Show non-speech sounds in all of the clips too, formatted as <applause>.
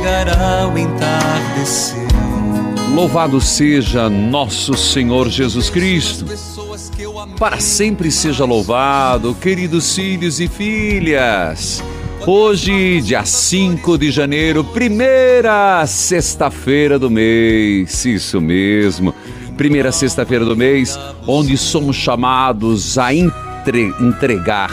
Chegará o entardecer. Louvado seja nosso Senhor Jesus Cristo. Para sempre seja louvado, queridos filhos e filhas. Hoje, dia 5 de janeiro, primeira sexta-feira do mês. Isso mesmo. Primeira sexta-feira do mês, onde somos chamados a entre- entregar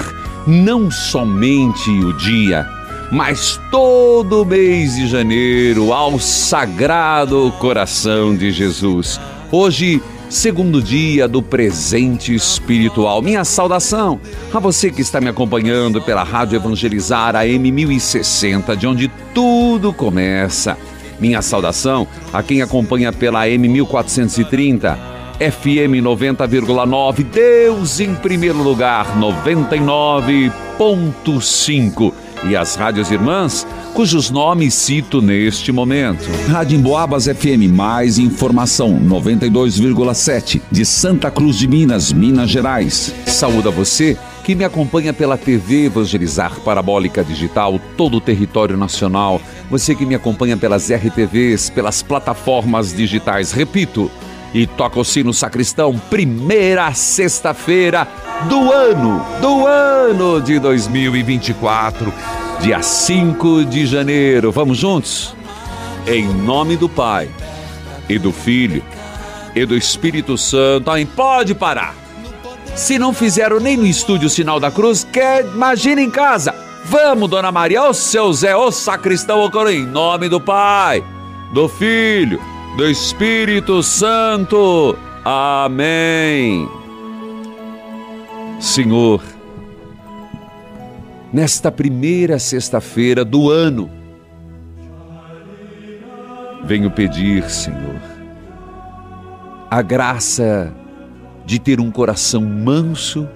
não somente o dia, mas todo mês de janeiro ao Sagrado Coração de Jesus. Hoje, segundo dia do presente espiritual. Minha saudação a você que está me acompanhando pela Rádio Evangelizar AM 1060, de onde tudo começa. Minha saudação a quem acompanha pela AM 1430. FM 90,9, Deus em primeiro lugar, 99.5. E as rádios irmãs, cujos nomes cito neste momento. Rádio Emboabas FM, mais informação, 92,7, de Santa Cruz de Minas, Minas Gerais. Saúde a você que me acompanha pela TV Evangelizar Parabólica Digital, todo o território nacional. Você que me acompanha pelas RTVs, pelas plataformas digitais. Repito, e toca o sino sacristão, primeira sexta-feira do ano, do ano de 2024, dia 5 de janeiro. Vamos juntos? Em nome do Pai, e do Filho, e do Espírito Santo. Ai, pode parar. Se não fizeram nem no estúdio o sinal da cruz, quer, imagina em casa. Vamos, Dona Maria, ô seu Zé, ô sacristão, ô coroa, em nome do Pai, do Filho, do Espírito Santo. Amém. Senhor, nesta primeira sexta-feira do ano, venho pedir, Senhor, a graça de ter um coração manso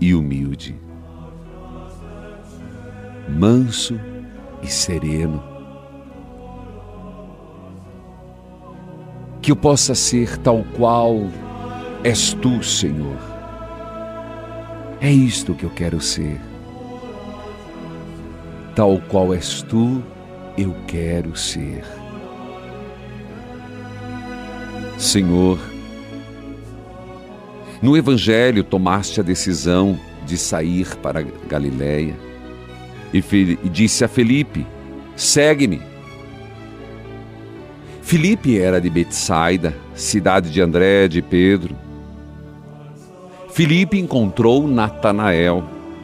e humilde. Manso e sereno. Que eu possa ser tal qual és tu, Senhor. É isto que eu quero ser. Tal qual és tu, eu quero ser. Senhor, no Evangelho tomaste a decisão de sair para Galiléia e, e disse a Felipe: segue-me. Filipe era de Betsaida, cidade de André, de Pedro. Filipe encontrou Natanael.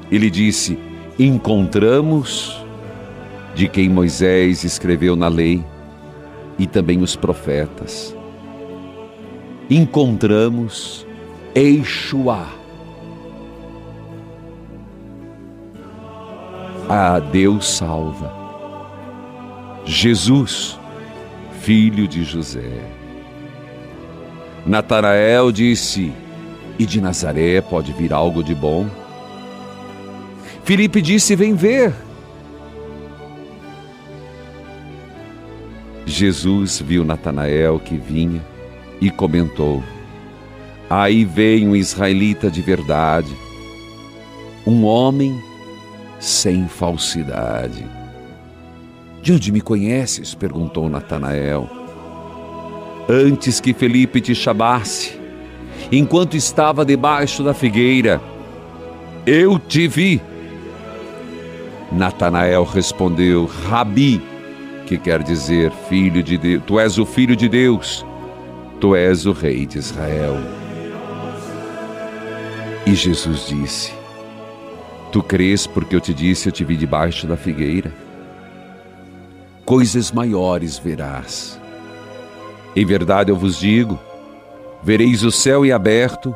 Ele disse: Encontramos de quem Moisés escreveu na lei e também os profetas. Encontramos Eixuá. A Deus salva. Jesus, filho de José. Natanael disse: E de Nazaré pode vir algo de bom? Filipe disse: Vem ver. Jesus viu Natanael que vinha e comentou: Aí vem um israelita de verdade, um homem sem falsidade. De onde me conheces? perguntou Natanael. Antes que Felipe te chamasse, enquanto estava debaixo da figueira, eu te vi. Natanael respondeu: Rabi, que quer dizer filho de Deus, tu és o filho de Deus, tu és o rei de Israel. E Jesus disse: Tu crês porque eu te disse, eu te vi debaixo da figueira? Coisas maiores verás. Em verdade eu vos digo: vereis o céu em aberto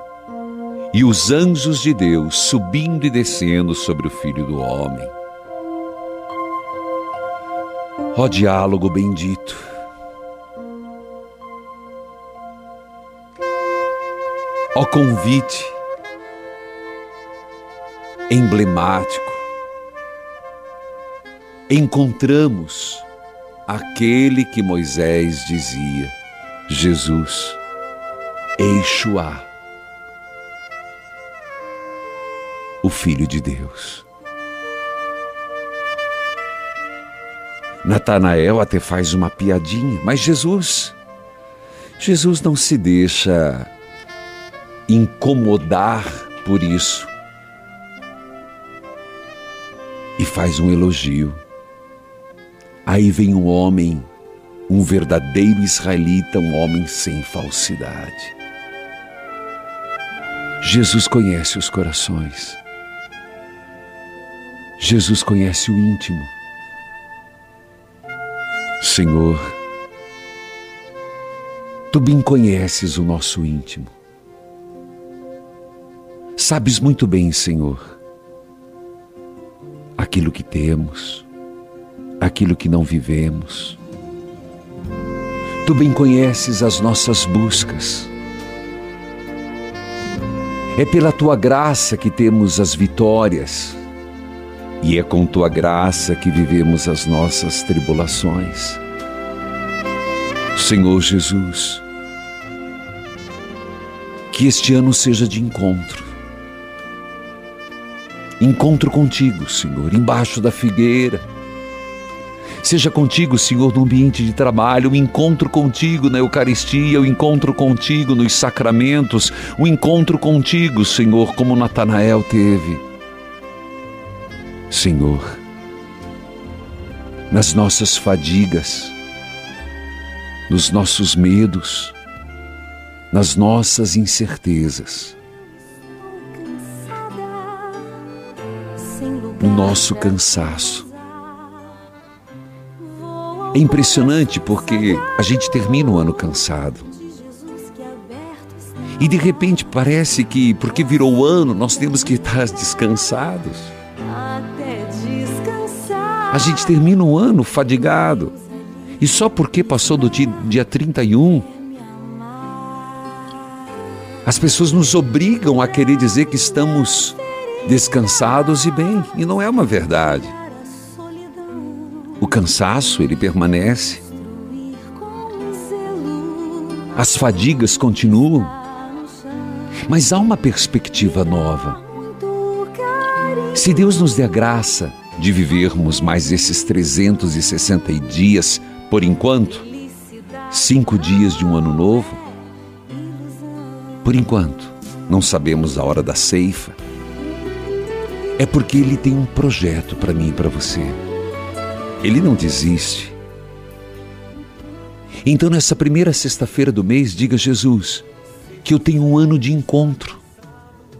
e os anjos de Deus subindo e descendo sobre o Filho do Homem. Ó diálogo bendito. Ó convite emblemático. Encontramos aquele que Moisés dizia, Jesus, Eixuá, o Filho de Deus. Natanael até faz uma piadinha, mas Jesus, Jesus não se deixa incomodar por isso. E faz um elogio. Aí vem um homem, um verdadeiro israelita, um homem sem falsidade. Jesus conhece os corações. Jesus conhece o íntimo. Senhor, tu bem conheces o nosso íntimo. Sabes muito bem, Senhor, aquilo que temos, aquilo que não vivemos. Tu bem conheces as nossas buscas. É pela tua graça que temos as vitórias e é com tua graça que vivemos as nossas tribulações. Senhor Jesus, que este ano seja de encontro. Encontro contigo, Senhor, embaixo da figueira. Seja contigo, Senhor, no ambiente de trabalho, o encontro contigo na Eucaristia, o encontro contigo nos sacramentos, o encontro contigo, Senhor, como Natanael teve Senhor, nas nossas fadigas, nos nossos medos, nas nossas incertezas, no nosso cansaço. É impressionante porque a gente termina o ano cansado. E de repente parece que, porque virou o ano, nós temos que estar <laughs> descansados. A gente termina o ano fadigado. E só porque passou do dia, dia 31, as pessoas nos obrigam a querer dizer que estamos descansados e bem, e não é uma verdade. Cansaço, ele permanece. As fadigas continuam. Mas há uma perspectiva nova. Se Deus nos der graça de vivermos mais esses 360 dias, por enquanto, cinco dias de um ano novo, por enquanto, não sabemos a hora da ceifa, é porque Ele tem um projeto para mim e para você. Ele não desiste. Então, nessa primeira sexta-feira do mês, diga Jesus que eu tenho um ano de encontro,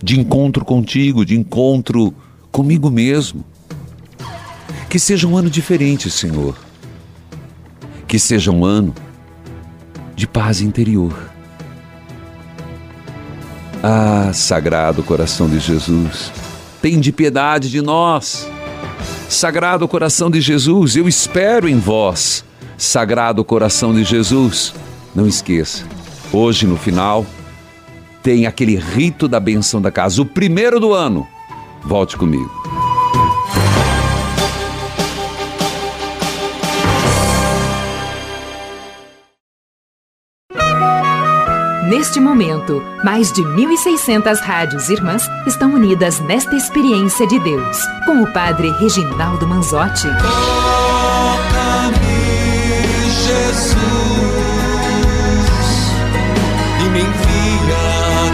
de encontro contigo, de encontro comigo mesmo que seja um ano diferente, Senhor. Que seja um ano de paz interior. Ah, Sagrado Coração de Jesus, tem de piedade de nós. Sagrado Coração de Jesus, eu espero em vós. Sagrado Coração de Jesus, não esqueça, hoje no final tem aquele rito da benção da casa, o primeiro do ano. Volte comigo. Neste momento, mais de 1.600 rádios irmãs estão unidas nesta experiência de Deus, com o Padre Reginaldo Manzotti. Toca-me, Jesus, e me envia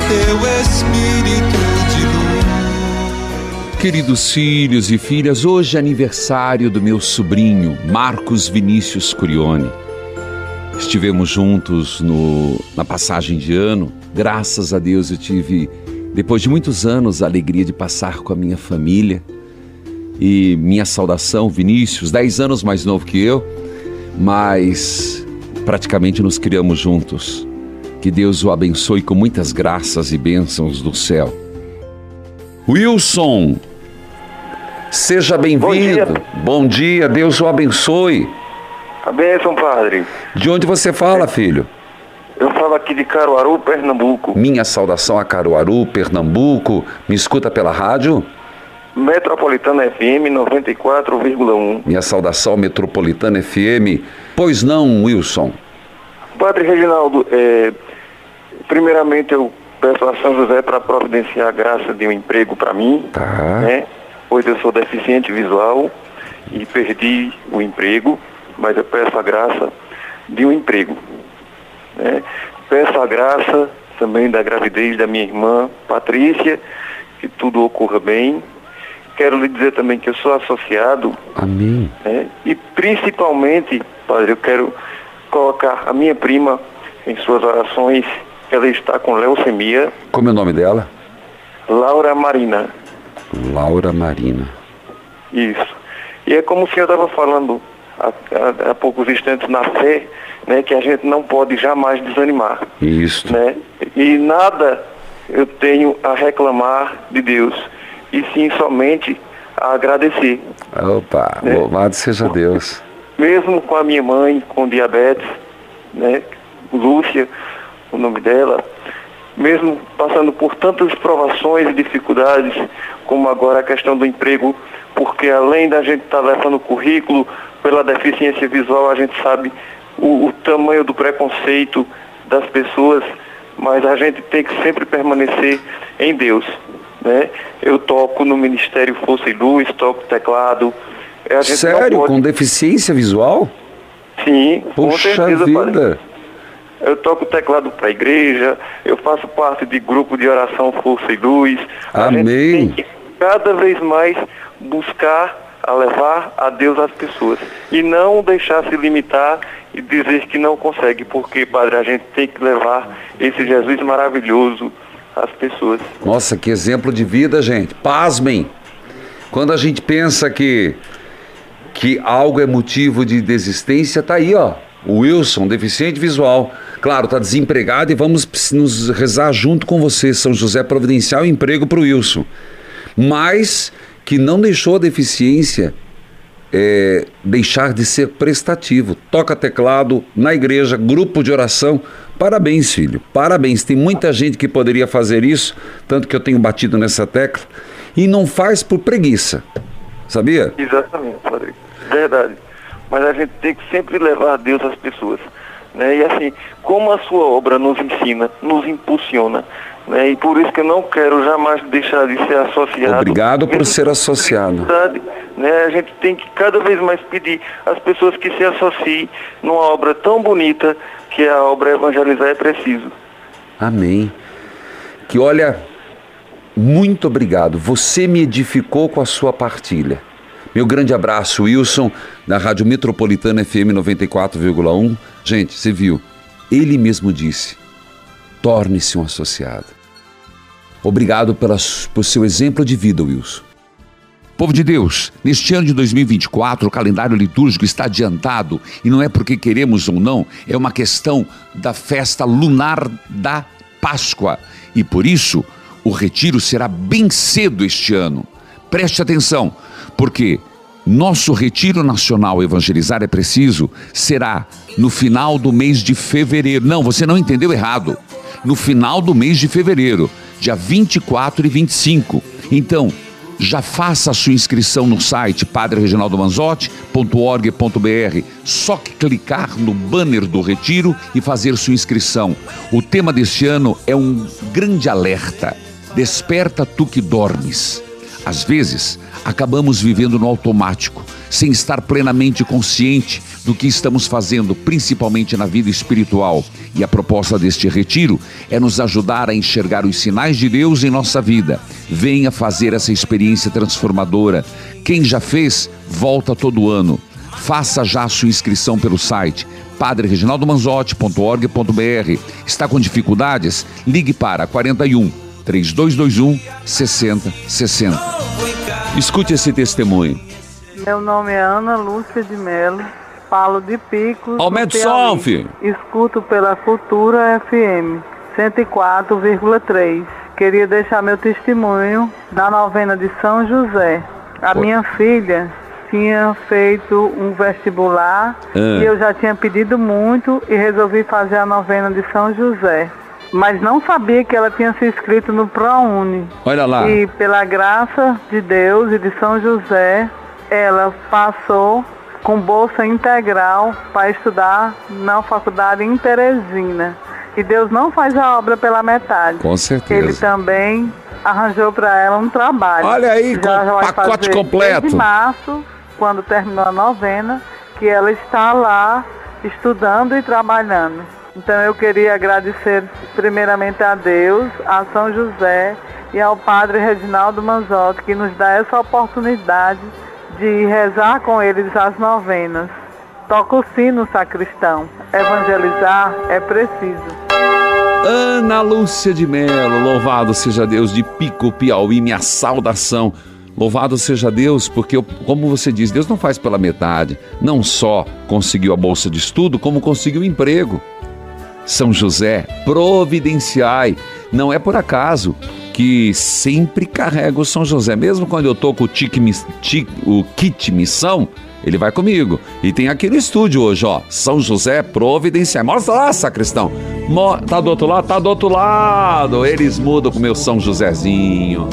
teu Espírito de luz. Queridos filhos e filhas, hoje é aniversário do meu sobrinho, Marcos Vinícius Curione. Estivemos juntos no, na passagem de ano. Graças a Deus eu tive, depois de muitos anos, a alegria de passar com a minha família. E minha saudação, Vinícius, 10 anos mais novo que eu, mas praticamente nos criamos juntos. Que Deus o abençoe com muitas graças e bênçãos do céu. Wilson, seja bem-vindo. Bom dia, Deus o abençoe. A bênção, padre. De onde você fala, filho? Eu falo aqui de Caruaru, Pernambuco. Minha saudação a Caruaru, Pernambuco. Me escuta pela rádio? Metropolitana FM 94,1. Minha saudação Metropolitana FM. Pois não, Wilson? Padre Reginaldo, é, primeiramente eu peço a São José para providenciar a graça de um emprego para mim, Tá. né? Pois eu sou deficiente visual e perdi o emprego, mas eu peço a graça de um emprego. né? Peço a graça também da gravidez da minha irmã Patrícia, que tudo ocorra bem. Quero lhe dizer também que eu sou associado Amém. né? E principalmente, padre, eu quero colocar a minha prima em suas orações. Ela está com leucemia, Como é o nome dela? Laura Marina. Laura Marina. Isso. E é como o senhor estava falando há, há- poucos instantes na fé, né, que a gente não pode jamais desanimar. Isso. Né? E nada eu tenho a reclamar de Deus, e sim somente a agradecer. Opa, Né? louvado seja Deus. mesmo com a minha mãe com diabetes, né, Lúcia, o nome dela, mesmo passando por tantas provações e dificuldades, como agora a questão do emprego, porque além da gente estar levando o currículo pela deficiência visual, a gente sabe o, o tamanho do preconceito das pessoas, mas a gente tem que sempre permanecer em Deus. Né? Eu toco no Ministério Força e Luz, toco teclado. A não Sério? pode- Com deficiência visual? Sim, com Puxa certeza, vida. Eu toco teclado para a igreja, eu faço parte de grupo de oração Força e Luz. A Amém. gente tem que cada vez mais buscar a levar a Deus às pessoas. E não deixar se limitar e dizer que não consegue, porque, Padre, a gente tem que levar esse Jesus maravilhoso às pessoas. Nossa, que exemplo de vida, gente. Pasmem. Quando a gente pensa que que algo é motivo de desistência, tá aí, ó. O Wilson, deficiente visual. Claro, tá desempregado e vamos nos rezar junto com você, São José Providencial, emprego para o Wilson. Mas que não deixou a deficiência é, deixar de ser prestativo. Toca teclado na igreja, grupo de oração. Parabéns, filho. Parabéns. Tem muita gente que poderia fazer isso, tanto que eu tenho batido nessa tecla, e não faz por preguiça. Sabia? Exatamente, Padre. Verdade. Mas a gente tem que sempre levar a Deus às pessoas. Né? E assim, como a sua obra nos ensina, nos impulsiona. Né? E por isso que eu não quero jamais deixar de ser associado. Obrigado por ser associado. Né? A gente tem que cada vez mais pedir às pessoas que se associem numa obra tão bonita que a obra Evangelizar é Preciso. Amém. Que olha, muito obrigado. Você me edificou com a sua partilha. Meu grande abraço, Wilson, da Rádio Metropolitana FM 94,1. Gente, você viu? Ele mesmo disse: torne-se um associado. Obrigado pela, por seu exemplo de vida, Wilson. Povo de Deus, neste ano de 2024 o calendário litúrgico está adiantado e não é porque queremos ou não, é uma questão da festa lunar da Páscoa. E por isso o retiro será bem cedo este ano. Preste atenção, porque nosso retiro nacional Evangelizar é Preciso será no final do mês de fevereiro. Não, você não entendeu errado. No final do mês de fevereiro, dia 24 e 25. Então, já faça a sua inscrição no site padrereginaldomanzotti.org.br. Só clicar no banner do retiro e fazer sua inscrição. O tema deste ano é um grande alerta. Desperta tu que dormes. Às vezes, acabamos vivendo no automático, sem estar plenamente consciente do que estamos fazendo, principalmente na vida espiritual. E a proposta deste retiro é nos ajudar a enxergar os sinais de Deus em nossa vida. Venha fazer essa experiência transformadora. Quem já fez, volta todo ano. Faça já sua inscrição pelo site padrereginaldomanzotti.org.br. Está com dificuldades? Ligue para 41 3221 6060. Escute esse testemunho. Meu nome é Ana Lúcia de Melo, falo de Picos. Aumente o som, filho. Escuto pela Cultura FM 104,3. Queria deixar meu testemunho da novena de São José. A minha filha tinha feito um vestibular Ah. e eu já tinha pedido muito e resolvi fazer a novena de São José. Mas não sabia que ela tinha se inscrito no ProUni. Olha lá. E pela graça de Deus e de São José, ela passou com bolsa integral para estudar na faculdade em Teresina. E Deus não faz a obra pela metade. Com certeza. Ele também arranjou para ela um trabalho. Olha aí, com vai pacote completo. Desde março, quando terminou a novena, que ela está lá estudando e trabalhando. Então eu queria agradecer primeiramente a Deus, a São José e ao Padre Reginaldo Manzotti que nos dá essa oportunidade de rezar com eles as novenas. Toca o sino, sacristão. Evangelizar é preciso. Ana Lúcia de Melo, louvado seja Deus de Pico, Piauí, minha saudação. Louvado seja Deus, porque, eu- como você diz, Deus não faz pela metade. Não só conseguiu a bolsa de estudo, como conseguiu emprego. São José, providenciai. Não é por acaso que sempre carrego São José. Mesmo quando eu tô com o, tique, mis- ti- o kit missão, ele vai comigo. E tem aqui no estúdio hoje, ó. São José, providenciai. Mostra lá, sacristão. Mo- tá do outro lado? Tá do outro lado. Eles mudam com o meu São Josézinho.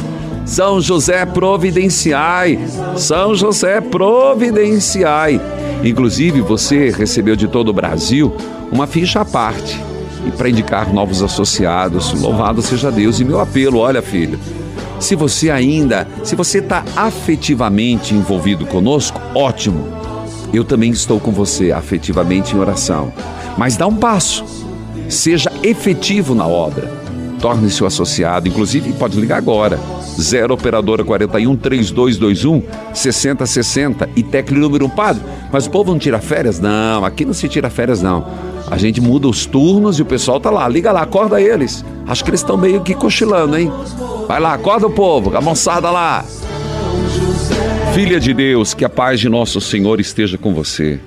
São José providenciai. São José providenciai. Inclusive, você recebeu de todo o Brasil uma ficha à parte. E para indicar novos associados, louvado seja Deus. E meu apelo, olha, filho, se você ainda, se você está afetivamente envolvido conosco, ótimo. Eu também estou com você afetivamente em oração. Mas dá um passo. Seja efetivo na obra. Torne-se o associado, inclusive pode ligar agora. 0 operadora 41 3221 6060 e tecla número 1 padre. Mas o povo não tira férias? Não, aqui não se tira férias não. A gente muda os turnos e o pessoal tá lá. Liga lá, acorda eles. Acho que eles estão meio que cochilando, hein? Vai lá, acorda o povo, a moçada lá. Filha de Deus, que a paz de nosso Senhor esteja com você.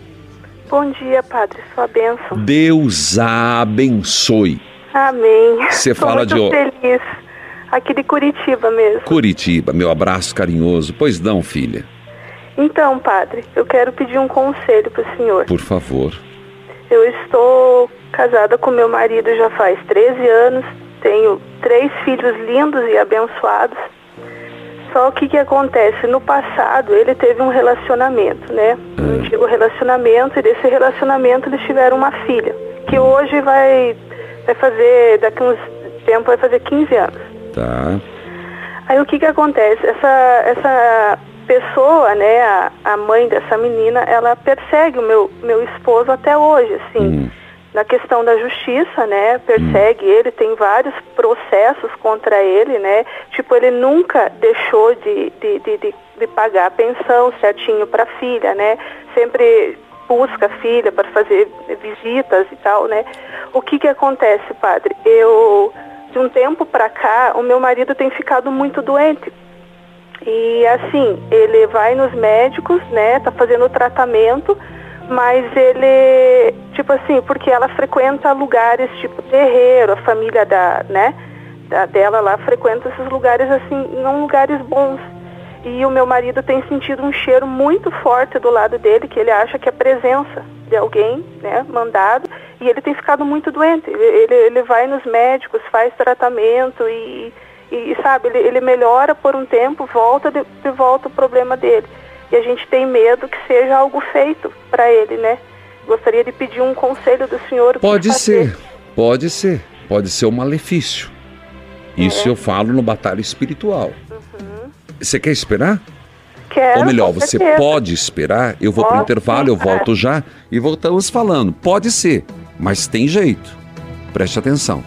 Bom dia, Padre. Sua bênção. Deus abençoe. Amém. Você fala de feliz. Aqui de Curitiba mesmo. Curitiba, meu abraço carinhoso. Pois não, filha, Então, Padre, eu quero pedir um conselho para o senhor. por favor. Eu estou casada com meu marido já faz 13 anos. Tenho três filhos lindos e abençoados. Só que o que acontece? No passado, ele teve um relacionamento, né? Um antigo relacionamento, e desse relacionamento eles tiveram uma filha, que hoje vai, vai fazer, daqui uns tempo, vai fazer 15 anos. Tá? Aí o que que acontece? Essa, essa pessoa, né, a, a mãe dessa menina, ela persegue o meu, meu esposo até hoje, assim, Hum. na questão da justiça, né, persegue ele, tem vários processos contra ele, né, tipo, ele nunca deixou de, de, de, de, de pagar a pensão certinho para a filha, né, sempre busca a filha para fazer visitas e tal, né. O que que acontece, padre? Eu, de um tempo para cá, o meu marido tem ficado muito doente. E assim, ele vai nos médicos, né, tá fazendo o tratamento, mas ele, tipo assim, porque ela frequenta lugares tipo terreiro, a família da, né, da, dela lá frequenta esses lugares assim, não lugares bons. E o meu marido tem sentido um cheiro muito forte do lado dele, que ele acha que é presença de alguém, né, mandado, e ele tem ficado muito doente. Ele, ele, ele vai nos médicos, faz tratamento e, e, sabe, ele, ele melhora por um tempo, volta de, de volta o problema dele. E a gente tem medo que seja algo feito para ele, né? Gostaria de pedir um conselho do senhor. Pode ser, pode ser. Pode ser um malefício. Isso é. eu falo no batalha espiritual. Você quer esperar? Quero, Ou melhor, você pode esperar, eu vou para o intervalo, eu volto já e voltamos falando. Pode ser, mas tem jeito. Preste atenção.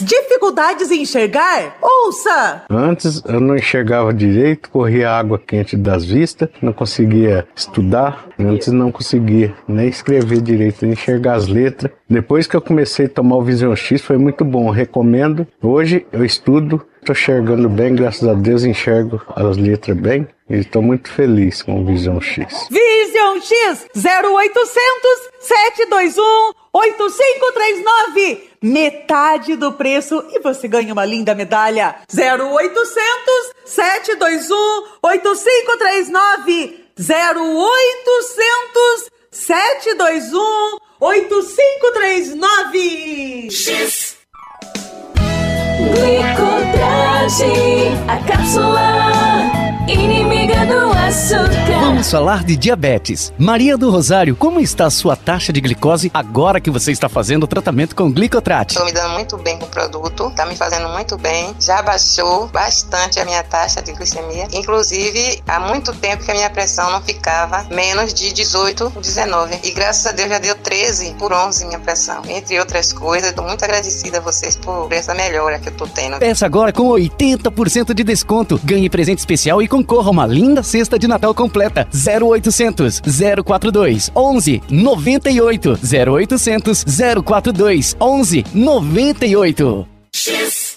Dificuldades em enxergar? Ouça! Antes eu não enxergava direito, corria água quente das vistas, não conseguia estudar, antes não conseguia nem escrever direito, nem enxergar as letras. Depois que eu comecei a tomar o Vision X foi muito bom, recomendo. Hoje eu estudo, estou enxergando bem, graças a Deus enxergo as letras bem. E estou muito feliz com o Vision X. Vision X 0800 721 8539. Metade do preço e você ganha uma linda medalha. 0800 721 8539. 0800 721 8539. X. Glicotrage, a cápsula inimiga. Vamos falar de diabetes. Maria do Rosário, como está a sua taxa de glicose agora que você está fazendo o tratamento com glicotrate? Estou me dando muito bem com o produto, está me fazendo muito bem. Já baixou bastante a minha taxa de glicemia. Inclusive, há muito tempo que a minha pressão não ficava menos de 18, 19. E graças a Deus já deu 13 por 11 minha pressão. Entre outras coisas, estou muito agradecida a vocês por essa melhora que eu estou tendo. Peça agora com 80% de desconto. Ganhe presente especial e concorra a uma linda cesta de Natal completa. 0800 042 11 98 0800 042 11 98.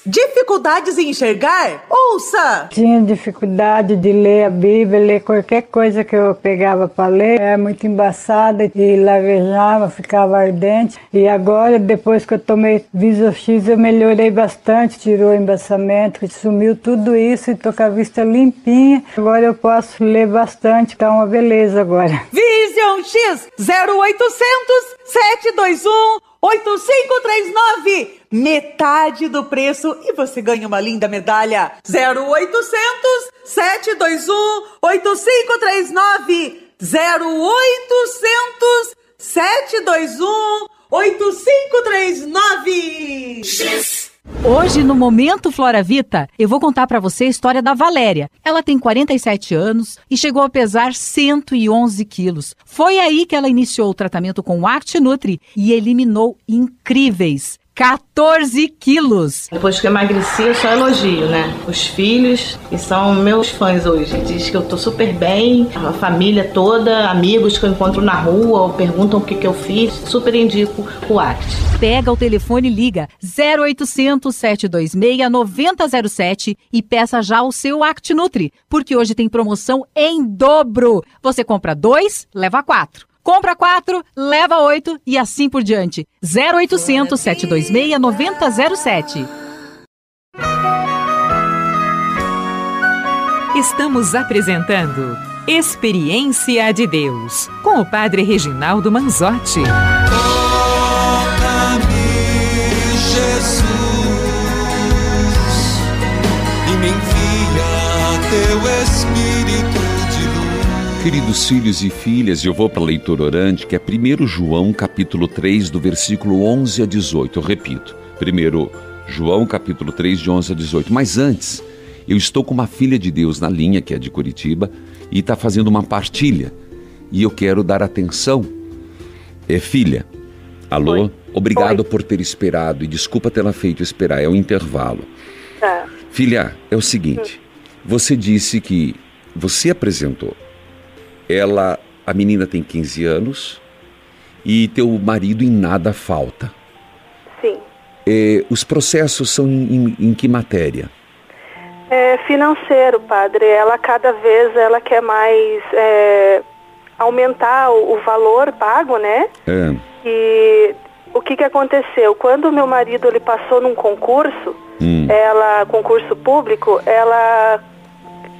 Dificuldades em enxergar? Ouça! Tinha dificuldade de ler a Bíblia, ler qualquer coisa que eu pegava para ler. Era muito embaçada e lavejava, ficava ardente. E agora, depois que eu tomei Viso X, eu melhorei bastante. Tirou o embaçamento, sumiu tudo isso e tô com a vista limpinha. Agora eu posso ler bastante, tá uma beleza agora. Vision X 0800 721 8539, metade do preço. E você ganha uma linda medalha. 0800 721 8539 0800 721 8539 X Hoje, no Momento Flora Vita, eu vou contar para você a história da Valéria. Ela tem 47 anos e chegou a pesar 111 quilos. Foi aí que ela iniciou o tratamento com o Act Nutri e eliminou incríveis 14 quilos. Depois que eu emagreci, eu só elogio, né? Os filhos, que são meus fãs hoje. Diz que eu tô super bem, a família toda, amigos que eu encontro na rua ou perguntam o que, que eu fiz. Super indico o ACT. Pega o telefone e liga 0800 726 9007 e peça já o seu Act Nutri, porque hoje tem promoção em dobro. Você compra dois, leva quatro. Compra 4, leva 8 e assim por diante. 0800 726 9007. Estamos apresentando Experiência de Deus com o Padre Reginaldo Manzotti. Queridos filhos e filhas, eu vou para a leitura orante, que é 1 João, capítulo 3, do versículo 11 a 18. Eu repito, 1 João, capítulo 3, de 11 a 18. Mas antes, eu estou com uma filha de Deus na linha, que é de Curitiba, e está fazendo uma partilha. E eu quero dar atenção. É filha. Alô? Oi. Obrigado Oi. por ter esperado e desculpa tê-la feito esperar, é o intervalo. Tá. Filha, é o seguinte, você disse que você apresentou ela, a menina tem 15 anos e teu marido em nada falta. Sim. É, os processos são em, em, em que matéria? É financeiro, padre. Ela cada vez ela quer mais é, aumentar o, o, valor pago, né? É. E o que que aconteceu? Quando meu marido ele passou num concurso, hum. ela concurso público, ela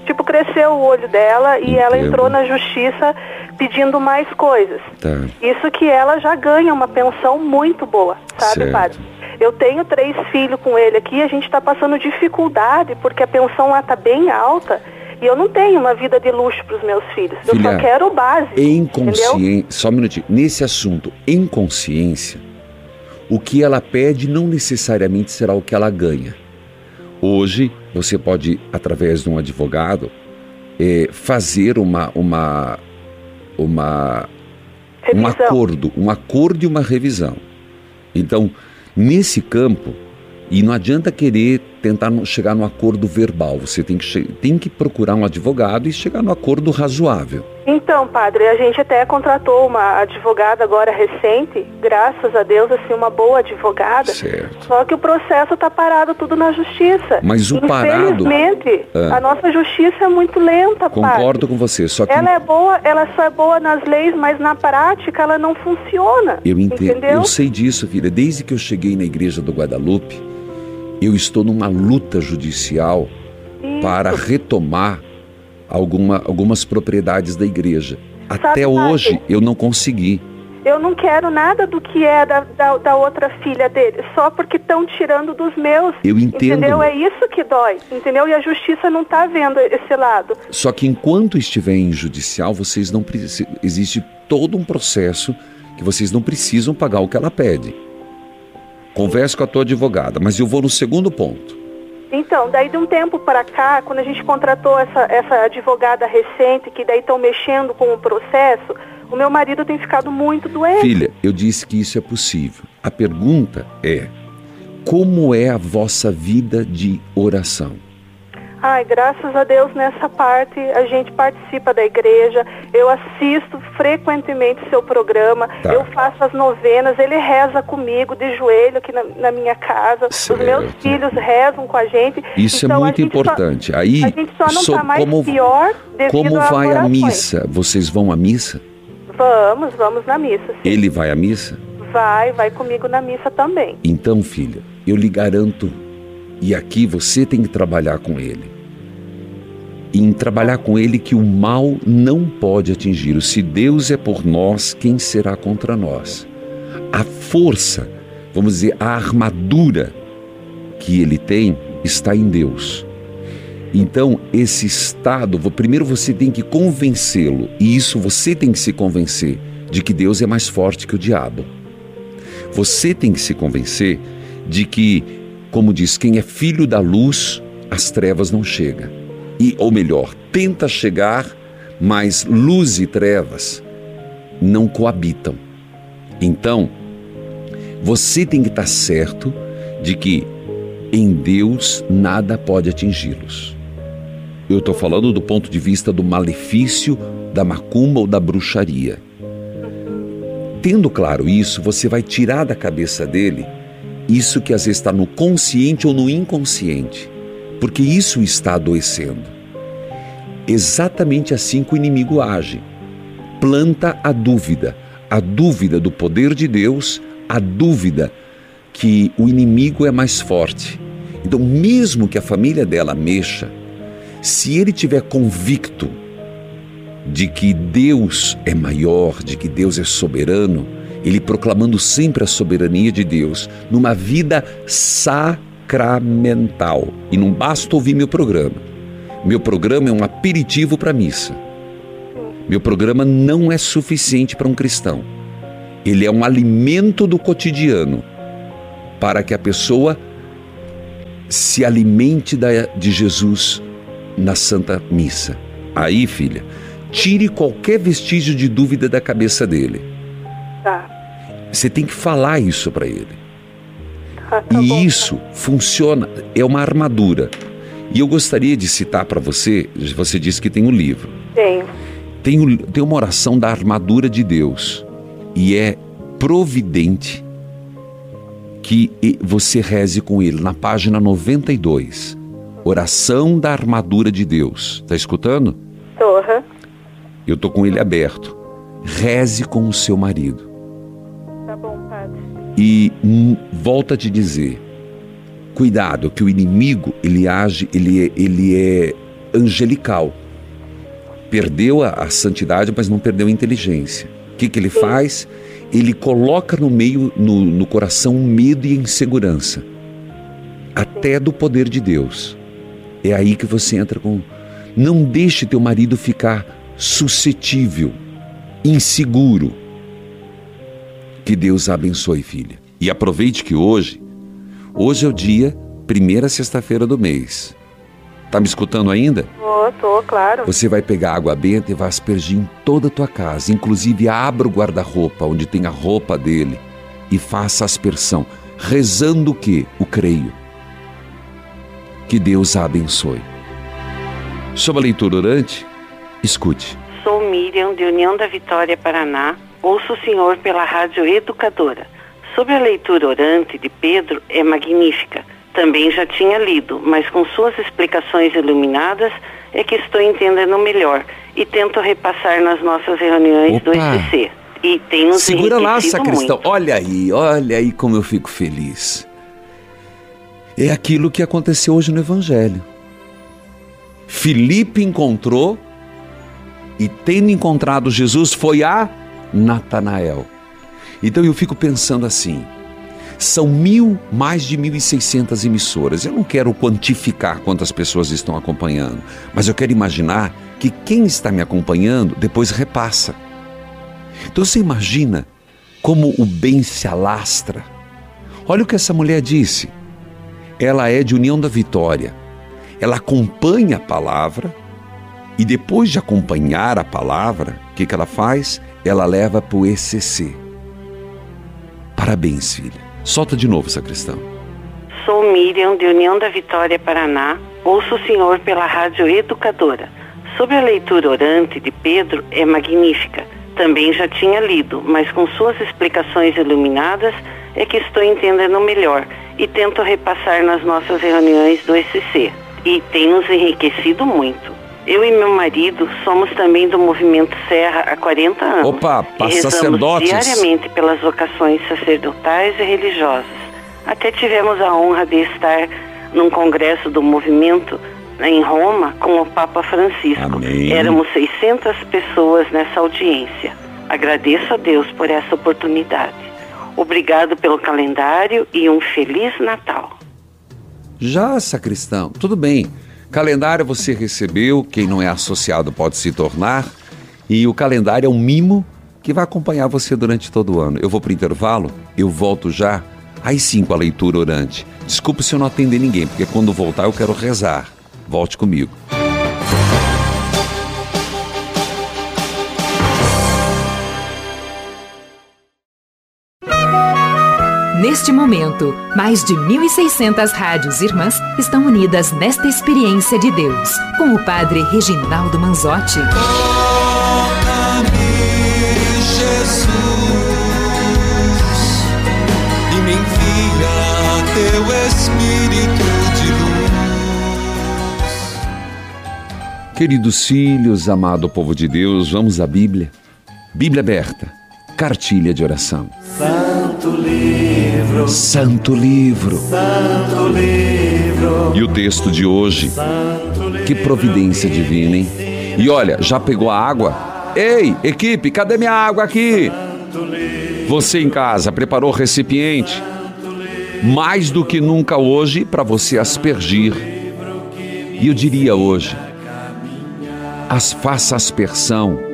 Tipo, cresceu o olho dela e ela Entendo. entrou na justiça pedindo mais coisas. Tá. Isso que ela já ganha uma pensão muito boa, sabe, Certo. padre? Eu tenho três filhos com ele aqui e a gente está passando dificuldade porque a pensão lá está bem alta e eu não tenho uma vida de luxo para os meus filhos. eu Filha, só quero o básico. Em consciência, só um minutinho. Nesse assunto, em consciência, o que ela pede não necessariamente será o que ela ganha. Hoje, você pode, através de um advogado, eh, fazer uma, uma, uma, um acordo, um acordo e uma revisão. Então, nesse campo, e não adianta querer tentar chegar no acordo verbal, você tem que, tem que procurar um advogado e chegar no acordo razoável. Então, padre, a gente até contratou uma advogada agora recente, graças a Deus, assim, uma boa advogada. Certo. Só que o processo está parado tudo na justiça. Mas o parado- Infelizmente, Ah. a nossa justiça é muito lenta, padre. Concordo com você, só que Ela é boa, ela só é boa nas leis, mas na prática ela não funciona. eu entendo, Entendeu? eu sei disso, filha. Desde que eu cheguei na igreja do Guadalupe, eu estou numa luta judicial para retomar alguma, algumas propriedades da igreja. Até Sabe, hoje padre? eu não consegui. Eu não quero nada do que é da, da, da outra filha dele, só porque estão tirando dos meus. Eu entendo. Entendeu? É isso que dói, entendeu? E a justiça não está vendo esse lado. Só que enquanto estiver em judicial, vocês não precisam. Existe todo um processo que vocês não precisam pagar o que ela pede. Converse com a tua advogada, mas eu vou no segundo ponto. Então, daí de um tempo para cá, quando a gente contratou essa, essa advogada recente, que daí estão mexendo com o processo, o meu marido tem ficado muito doente. Filha, eu disse que isso é possível. A pergunta é: como é a vossa vida de oração? Ai, graças a Deus nessa parte a gente participa da igreja, eu assisto frequentemente seu programa, Tá. eu faço as novenas, ele reza comigo de joelho aqui na, na minha casa, Certo. os meus filhos rezam com a gente. Isso Então, é muito gente só- importante. Aí, a gente só não está mais como, pior devido como vai a missa? Vocês vão à missa? Vamos, vamos na missa. sim. Ele vai à missa? Vai, vai comigo na missa também. Então, filha, eu lhe garanto, e aqui você tem que trabalhar com ele. E em trabalhar com ele que o mal não pode atingi-lo. Se Deus é por nós, quem será contra nós? A força, vamos dizer, a armadura que ele tem está em Deus. Então, esse estado, primeiro você tem que convencê-lo, e isso você tem que se convencer de que Deus é mais forte que o diabo. Você tem que se convencer de que, como diz, quem é filho da luz, as trevas não chegam. E, ou melhor, tenta chegar, mas luz e trevas não coabitam. Então, você tem que estar certo de que em Deus nada pode atingi-los. Eu estou falando do ponto de vista do malefício, da macumba ou da bruxaria. Tendo claro isso, você vai tirar da cabeça dele isso que às vezes está no consciente ou no inconsciente, porque isso está adoecendo. Exatamente assim que o inimigo age. Planta a dúvida, a dúvida do poder de Deus, a dúvida que o inimigo é mais forte. Então, mesmo que a família dela mexa, se ele tiver convicto de que Deus é maior, de que Deus é soberano, ele proclamando sempre a soberania de Deus numa vida sacramental. E não basta ouvir meu programa. Meu programa é um aperitivo para a missa. Meu programa não é suficiente para um cristão. Ele é um alimento do cotidiano para que a pessoa se alimente de Jesus na Santa Missa. Aí, filha, tire qualquer vestígio de dúvida da cabeça dele. Tá. Você tem que falar isso para ele. Tá, tá E bom. isso funciona, é uma armadura. E eu gostaria de citar para você, você disse que tem um livro. Tenho. Tem, o- tem uma oração da armadura de Deus. E é providente que você reze com ele na página 92. Oração da armadura de Deus. Tá escutando? Tô, aham. Eu tô com ele aberto. Reze com o seu marido. E hum, volta a te dizer, cuidado, que o inimigo ele age, ele é, ele é angelical. Perdeu a, a santidade, mas não perdeu a inteligência. O que, que ele faz? Ele coloca no meio, no, no coração, medo e insegurança, até do poder de Deus. É aí que você entra com. Não deixe teu marido ficar suscetível, inseguro. Que Deus a abençoe, filha. E aproveite que hoje, hoje é o dia, primeira sexta-feira do mês. Tá me escutando ainda? Tô, tô, claro. Você vai pegar água benta e vai aspergir em toda a tua casa. Inclusive, abra o guarda-roupa, onde tem a roupa dele, e faça aspersão, rezando o que? O creio. Que Deus a abençoe. Sobre a leitura orante, escute. Sou Miriam, de União da Vitória, Paraná. Ouço o senhor pela Rádio Educadora. Sobre a leitura orante de Pedro, é magnífica. Também já tinha lido, mas com suas explicações iluminadas é que estou entendendo melhor e tento repassar nas nossas reuniões do Opa. ECC. E tem nos Segura lá, sacristão. muito. Olha aí, olha aí como eu fico feliz. É aquilo que aconteceu hoje no Evangelho. Filipe encontrou e, tendo encontrado Jesus, foi a Natanael. Então eu fico pensando assim: são mil, mais de 1.600 emissoras. Eu não quero quantificar quantas pessoas estão acompanhando, mas eu quero imaginar que quem está me acompanhando depois repassa. Então você imagina como o bem se alastra. Olha o que essa mulher disse. Ela é de União da Vitória. Ela acompanha a palavra e depois de acompanhar a palavra, o que, que ela faz? Ela leva para o ECC. Parabéns, filha. Solta de novo, sacristão. Sou Miriam, de União da Vitória, Paraná. Ouço o senhor pela Rádio Educadora. Sobre a leitura orante de Pedro, é magnífica. Também já tinha lido, mas com suas explicações iluminadas é que estou entendendo melhor e tento repassar nas nossas reuniões do ECC. E tem nos enriquecido muito. Eu e meu marido somos também do movimento Serra há 40 anos. Opa, e sacerdotes. diariamente pelas vocações sacerdotais e religiosas. Até tivemos a honra de estar num congresso do movimento em Roma com o Papa Francisco. Amém. Éramos 600 pessoas nessa audiência. Agradeço a Deus por essa oportunidade. Obrigado pelo calendário e um feliz Natal. Já, sacristão, tudo bem. Calendário você recebeu, quem não é associado pode se tornar. E o calendário é um mimo que vai acompanhar você durante todo o ano. Eu vou para o intervalo, eu volto já. Sim com a leitura orante. Desculpe se eu não atender ninguém, porque quando voltar eu quero rezar. Volte comigo. Neste momento, mais de 1.600 rádios irmãs estão unidas nesta experiência de Deus, com o Padre Reginaldo Manzotti. Jesus, e me envia teu Espírito de luz. Queridos filhos, amado povo de Deus, vamos à Bíblia. Bíblia aberta, cartilha de oração. Santo livro, Santo livro. santo livro, E o texto de hoje, que providência divina, hein? E olha, já pegou a água? Ei, equipe, cadê minha água aqui? Você em casa preparou o recipiente? Mais do que nunca hoje para você aspergir. E eu diria hoje, as faça aspersão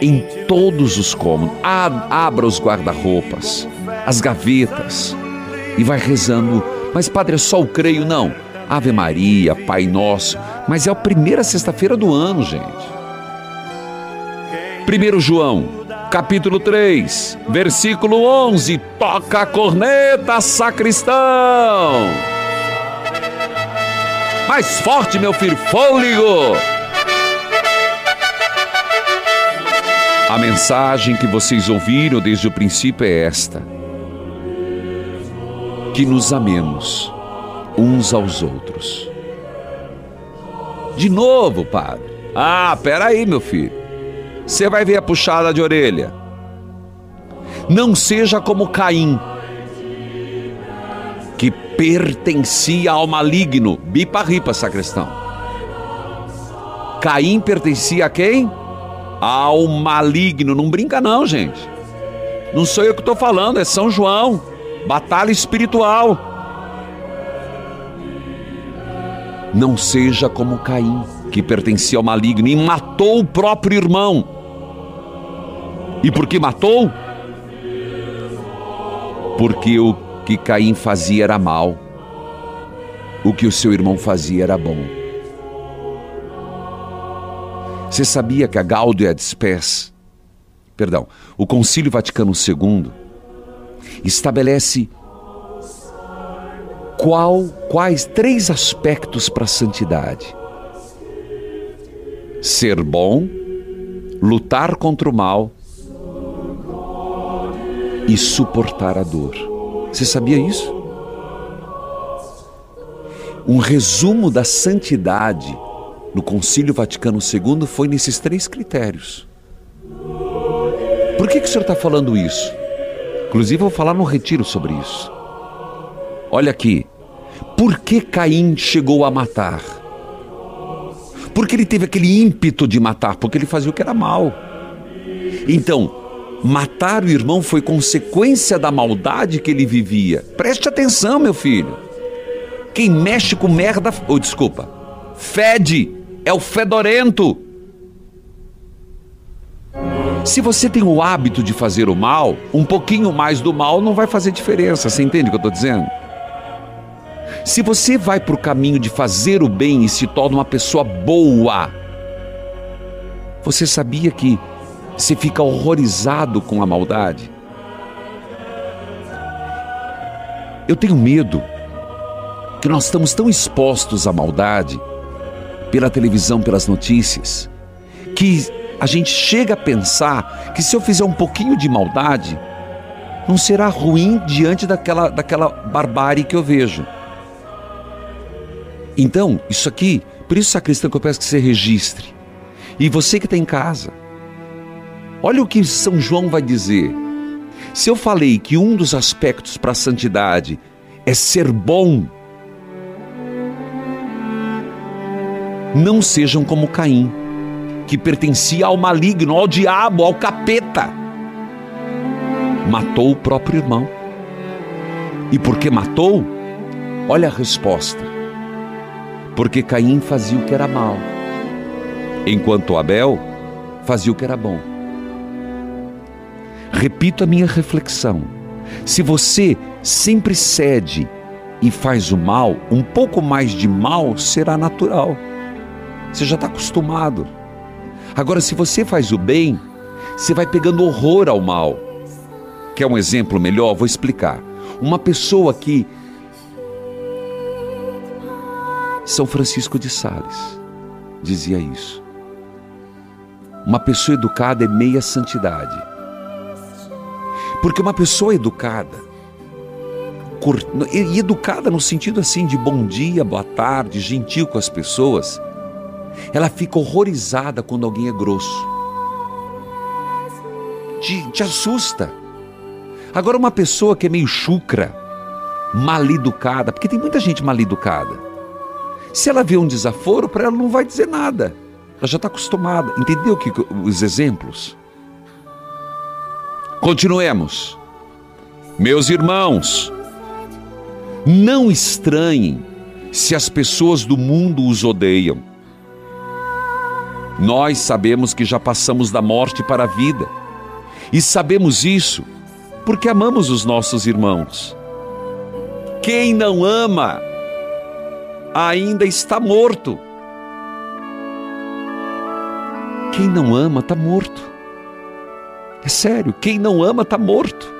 em todos os cômodos. Abra os guarda-roupas, as gavetas e vai rezando. Mas, padre, é só o creio? Não. Ave Maria, Pai Nosso. Mas é a primeira sexta-feira do ano, gente. 1 João, capítulo 3, versículo 11. Toca a corneta, sacristão. Mais forte, meu filho, fôlego. A mensagem que vocês ouviram desde o princípio é esta: que nos amemos uns aos outros. De novo, padre. Ah, peraí, meu filho. Você vai ver a puxada de orelha. Não seja como Caim, que pertencia ao maligno. Bipa ripa, sacristão. Caim pertencia a quem? Ao maligno. Não brinca, não, gente. Não sou eu que estou falando, é São João. Batalha espiritual. Não seja como Caim, que pertencia ao maligno e matou o próprio irmão. E por que matou? Porque o que Caim fazia era mal, o que o seu irmão fazia era bom. Você sabia que a Gaudium et Spes, perdão, o Concílio Vaticano II estabelece qual, quais três aspectos para a santidade: ser bom, lutar contra o mal e suportar a dor. Você sabia isso? Um resumo da santidade no Concílio Vaticano II foi nesses três critérios. Por que, que o senhor está falando isso? Inclusive, eu vou falar no retiro sobre isso. Olha aqui. Por que Caim chegou a matar? Porque ele teve aquele ímpeto de matar, porque ele fazia o que era mal. Então, matar o irmão foi consequência da maldade que ele vivia. Preste atenção, meu filho. Quem mexe com merda, ou oh, desculpa, fede, é o fedorento. Se você tem o hábito de fazer o mal, um pouquinho mais do mal não vai fazer diferença. Você entende o que eu estou dizendo? Se você vai para o caminho de fazer o bem e se torna uma pessoa boa, você sabia que você fica horrorizado com a maldade? Eu tenho medo que nós estamos tão expostos à maldade pela televisão, pelas notícias, que a gente chega a pensar que se eu fizer um pouquinho de maldade, não será ruim diante daquela, daquela barbárie que eu vejo. Então, isso aqui, por isso, sacristão, que eu peço que você registre. E você que está em casa, olha o que São João vai dizer. Se eu falei que um dos aspectos para a santidade é ser bom, não sejam como Caim, que pertencia ao maligno, ao diabo, ao capeta. Matou o próprio irmão. E porque matou, olha a resposta porque Caim fazia o que era mal, enquanto Abel fazia o que era bom. Repito a minha reflexão: se você sempre cede e faz o mal, um pouco mais de mal será natural. Você já está acostumado. Agora, se você faz o bem, você vai pegando horror ao mal. Quer um exemplo melhor? Vou explicar. Uma pessoa que são Francisco de Sales dizia isso. Uma pessoa educada é meia santidade. Porque uma pessoa educada, e educada no sentido assim de bom dia, boa tarde, gentil com as pessoas, ela fica horrorizada quando alguém é grosso. Te, te assusta. Agora, uma pessoa que é meio chucra, mal educada, porque tem muita gente mal educada se ela vê um desaforo, para ela não vai dizer nada. Ela já está acostumada. Entendeu que, os exemplos? Continuemos. Meus irmãos, não estranhem se as pessoas do mundo os odeiam. Nós sabemos que já passamos da morte para a vida. E sabemos isso porque amamos os nossos irmãos. Quem não ama ainda está morto. Quem não ama está morto. É sério, quem não ama está morto.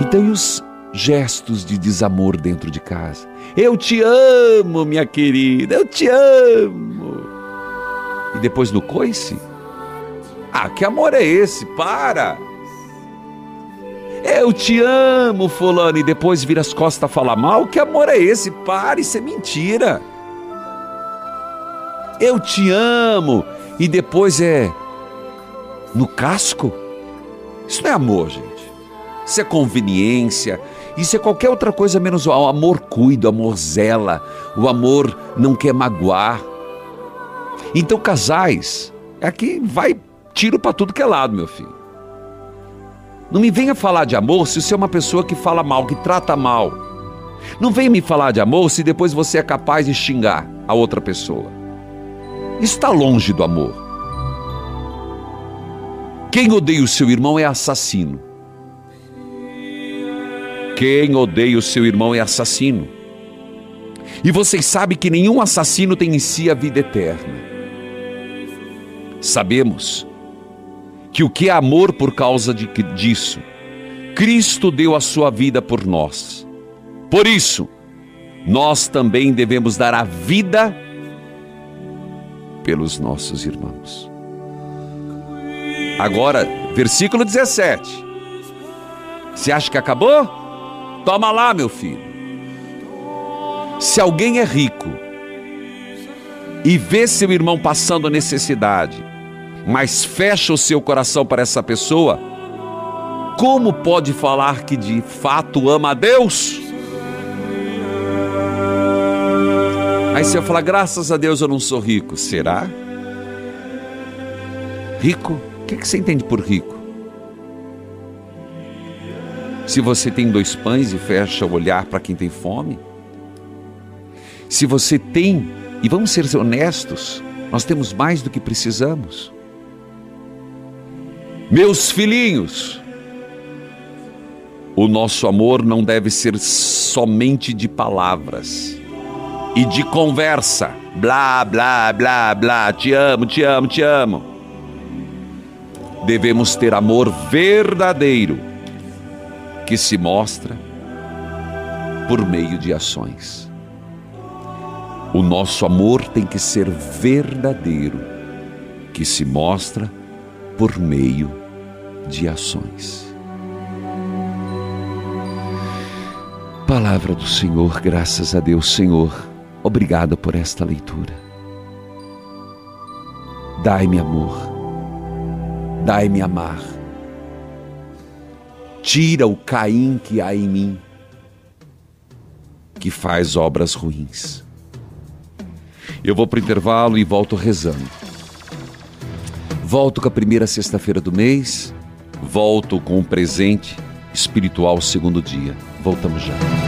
Então, e os gestos de desamor dentro de casa? Eu te amo, minha querida, eu te amo. E depois no coice? Ah, que amor é esse? Para! Eu te amo, fulano, e depois vira as costas falar mal? Que amor é esse? Pare, isso é mentira. Eu te amo, e depois é no casco? Isso não é amor, gente. Isso é conveniência, Isso é qualquer outra coisa menos o amor cuida, o amor zela, o amor não quer magoar. Então, casais, aqui vai tiro para tudo que é lado, meu filho. Não me venha falar de amor se você é uma pessoa que fala mal, que trata mal. Não venha me falar de amor se depois você é capaz de xingar a outra pessoa. Está longe do amor. Quem odeia o seu irmão é assassino. Quem odeia o seu irmão é assassino. E vocês sabem que nenhum assassino tem em si a vida eterna. Sabemos que o que é amor por causa de, disso, Cristo deu a sua vida por nós. Por isso, nós também devemos dar a vida pelos nossos irmãos. Agora, versículo 17. Você acha que acabou? Toma lá, meu filho. Se alguém é rico e vê seu irmão passando necessidade, mas fecha o seu coração para essa pessoa, como pode falar que de fato ama a Deus? Aí você vai falar, graças a Deus eu não sou rico. Será? Rico? O que você entende por rico? Se você tem dois pães e fecha o olhar para quem tem fome? Se você tem, e vamos ser honestos, nós temos mais do que precisamos. Meus filhinhos, o nosso amor não deve ser somente de palavras e de conversa. Blá, blá, blá, blá, te amo, te amo, te amo. Devemos ter amor verdadeiro que se mostra por meio de ações. O nosso amor tem que ser verdadeiro, que se mostra por meio de ações. Palavra do Senhor, graças a Deus, Senhor, obrigado por esta leitura. Dai-me amor, dai-me amar Tira o Caim que há em mim, que faz obras ruins. Eu vou para o intervalo e volto rezando. Volto com a primeira sexta-feira do mês, volto com o presente espiritual segundo dia. Voltamos já.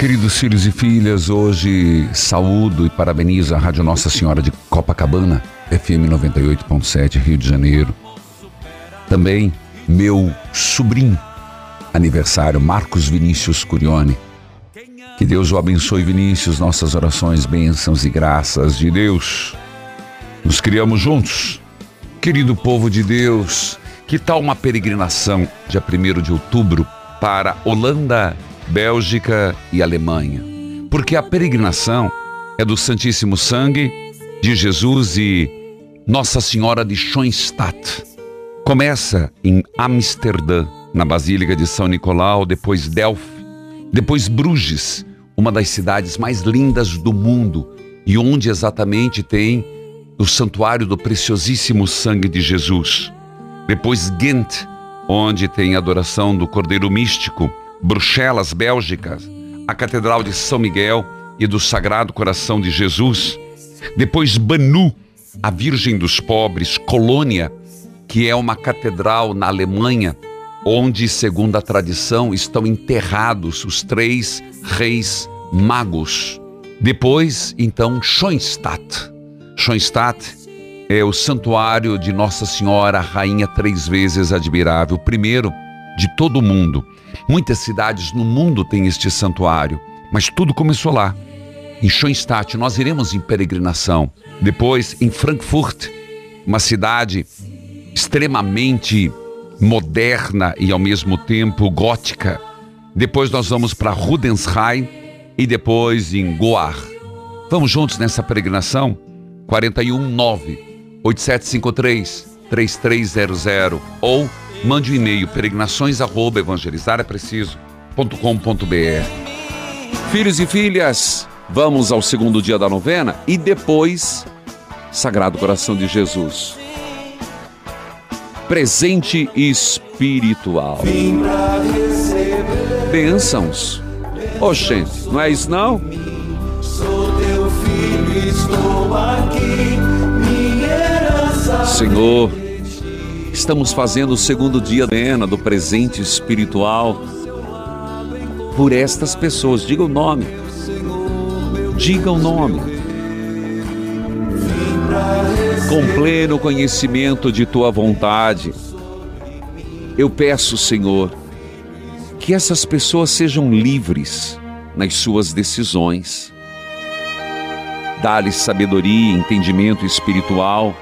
Queridos filhos e filhas, hoje saúdo e parabenizo a Rádio Nossa Senhora de Copacabana FM 98.7, Rio de Janeiro. Também meu sobrinho, aniversário, Marcos Vinícius Curione. Que Deus o abençoe, Vinícius, nossas orações, bênçãos e graças de Deus. Nos criamos juntos. Querido povo de Deus, que tal uma peregrinação dia 1 de outubro para Holanda, Bélgica e Alemanha? Porque a peregrinação é do Santíssimo Sangue de Jesus e nossa Senhora de Schoenstatt. Começa em Amsterdã, na Basílica de São Nicolau, depois Delphi, depois Bruges, uma das cidades mais lindas do mundo e onde exatamente tem o santuário do preciosíssimo sangue de Jesus. Depois Ghent, onde tem a adoração do Cordeiro Místico, Bruxelas, Bélgica, a Catedral de São Miguel e do Sagrado Coração de Jesus. Depois Banu, a Virgem dos Pobres, Colônia, que é uma catedral na Alemanha, onde, segundo a tradição, estão enterrados os três reis magos. Depois, então, Schoenstatt. Schoenstatt é o santuário de Nossa Senhora, Rainha três vezes admirável, primeiro de todo o mundo. Muitas cidades no mundo têm este santuário, mas tudo começou lá em Schoenstatt, nós iremos em peregrinação. Depois, em Frankfurt, uma cidade extremamente moderna e ao mesmo tempo gótica. Depois nós vamos para Rudensheim e depois em Goar. Vamos juntos nessa peregrinação? 419 8753 3300 ou mande um e-mail peregrinações@evangelizar-é-preciso.com.br. Filhos e filhas, vamos ao segundo dia da novena e depois Sagrado Coração de Jesus. Presente espiritual. Bênçãos. Oxente, não é isso não? Sou teu filho, estou aqui, minha herança. Senhor, estamos fazendo o segundo dia da do presente espiritual por estas pessoas. Diga o nome. Diga o nome. Com pleno conhecimento de tua vontade, eu peço, Senhor, que essas pessoas sejam livres nas suas decisões. Dá-lhes sabedoria, entendimento espiritual.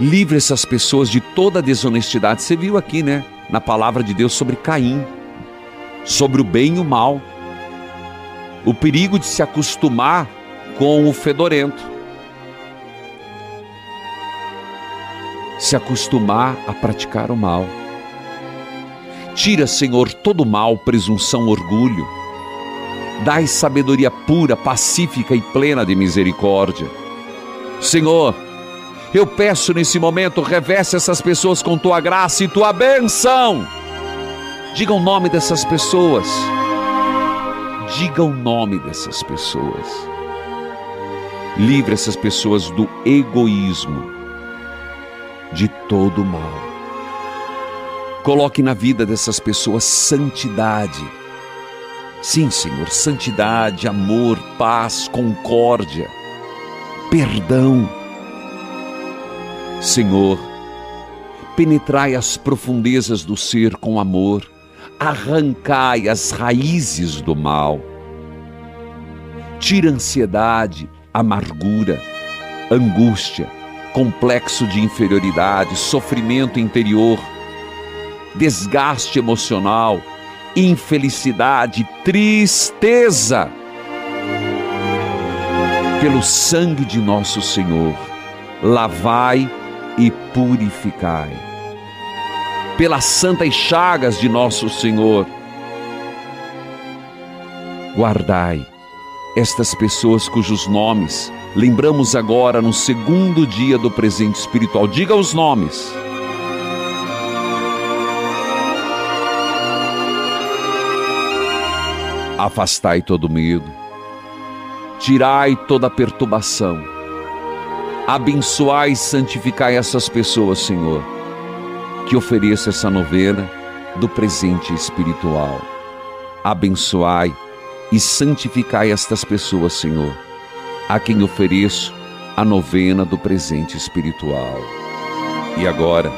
Livre essas pessoas de toda desonestidade. Você viu aqui, né? Na palavra de Deus sobre Caim, sobre o bem e o mal. O perigo de se acostumar com o fedorento. Se acostumar a praticar o mal. Tira, Senhor, todo mal, presunção, orgulho. Dai sabedoria pura, pacífica e plena de misericórdia. Senhor, eu peço nesse momento, reveste essas pessoas com tua graça e tua bênção. Diga o nome dessas pessoas. Diga o nome dessas pessoas. Livre essas pessoas do egoísmo, de todo mal. Coloque na vida dessas pessoas santidade. Sim, Senhor, santidade, amor, paz, concórdia, perdão. Senhor, penetrai as profundezas do ser com amor, arrancai as raízes do mal. Tira ansiedade, amargura, angústia, complexo de inferioridade, sofrimento interior desgaste emocional, infelicidade, tristeza. Pelo sangue de nosso Senhor, lavai e purificai. Pelas santas chagas de nosso Senhor, guardai estas pessoas cujos nomes lembramos agora no segundo dia do presente espiritual. Diga os nomes. Afastai todo medo, tirai toda perturbação, abençoai e santificai essas pessoas, Senhor, que ofereça essa novena do presente espiritual. Abençoai e santificai estas pessoas, Senhor, a quem ofereço a novena do presente espiritual. E agora,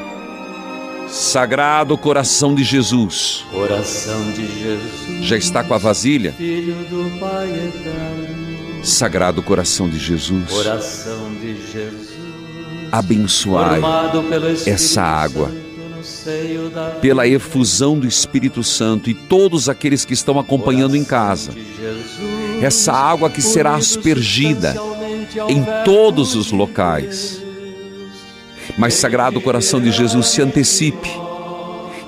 Sagrado coração de Jesus. Coração de Jesus. Já está com a vasilha? Filho do Pai eterno. Sagrado coração de Jesus. Coração de Jesus. Abençoai essa água pela efusão do Espírito Santo e todos aqueles que estão acompanhando em casa. Essa água que será aspergida em todos os locais mas, Sagrado Coração de Jesus, se antecipe.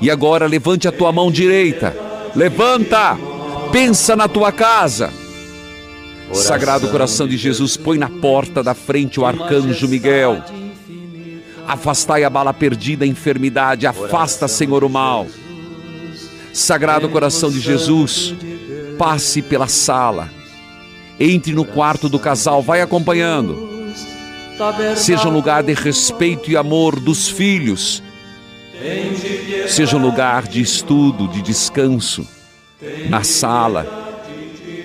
E agora levante a tua mão direita. Levanta! Pensa na tua casa. Sagrado Coração de Jesus, põe na porta da frente o arcanjo Miguel. Afastai a bala perdida, a enfermidade, afasta, Senhor, o mal. Sagrado Coração de Jesus, passe pela sala, entre no quarto do casal, vai acompanhando. Seja um lugar de respeito e amor dos filhos, seja um lugar de estudo, de descanso, na sala,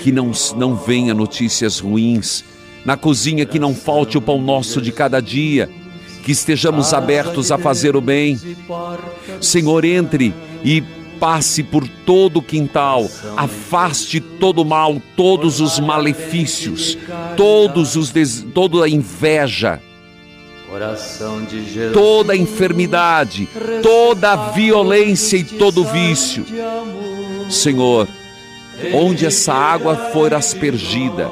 que não, não venha notícias ruins, na cozinha que não falte o pão nosso de cada dia, que estejamos abertos a fazer o bem. Senhor, entre e passe por todo o quintal, afaste todo o mal, todos os malefícios, todos os des... toda a inveja, toda enfermidade, toda violência e todo vício. Senhor, onde essa água for aspergida,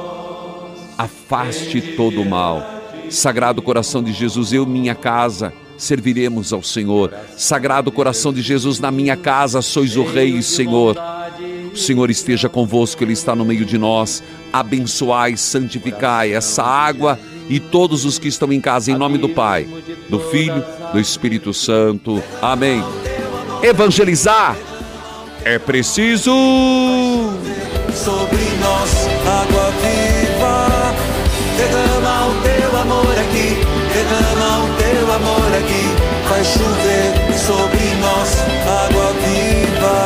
afaste todo o mal. Sagrado coração de Jesus, eu minha casa serviremos ao Senhor. Sagrado coração de Jesus, na minha casa sois o Rei e Senhor. O Senhor esteja convosco, Ele está no meio de nós. Abençoai, santificai essa água e todos os que estão em casa, em nome do Pai, do Filho, do Espírito Santo. Amém. Evangelizar é preciso. sobre nós água viva. Derrama o teu amor aqui, derrama o teu amor aqui. Faz chover sobre nós água viva.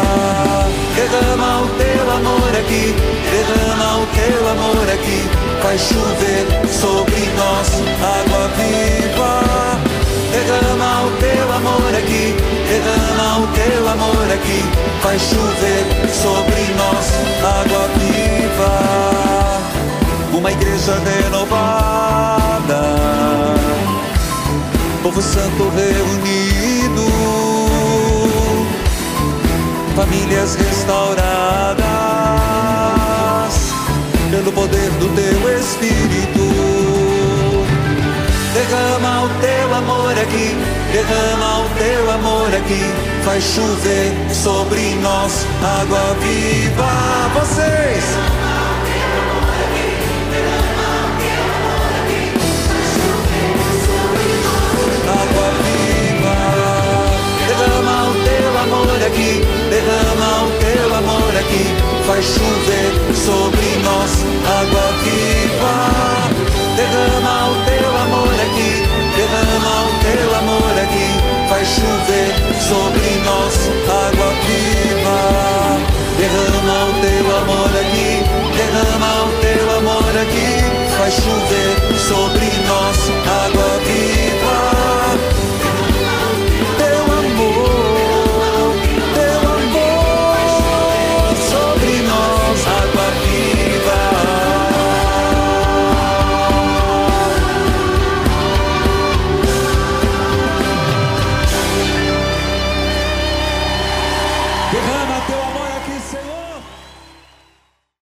Derrama o teu amor aqui, derrama o teu amor aqui. Faz chover sobre nós água viva. Derrama o teu amor aqui, faz chover sobre nós água viva. Uma igreja renovada, povo santo reunido, famílias restauradas pelo poder do teu Espírito. Derrama o teu amor aqui, derrama o teu amor aqui, faz chover sobre nós água viva. Vocês! Água viva, derrama o teu amor aqui, derrama o teu amor aqui, faz chover sobre nós água viva derrama o teu amor aqui, derrama o teu amor aqui, faz chover sobre nós água viva. Derrama o teu amor aqui, derrama o teu amor aqui, faz chover sobre nós água viva.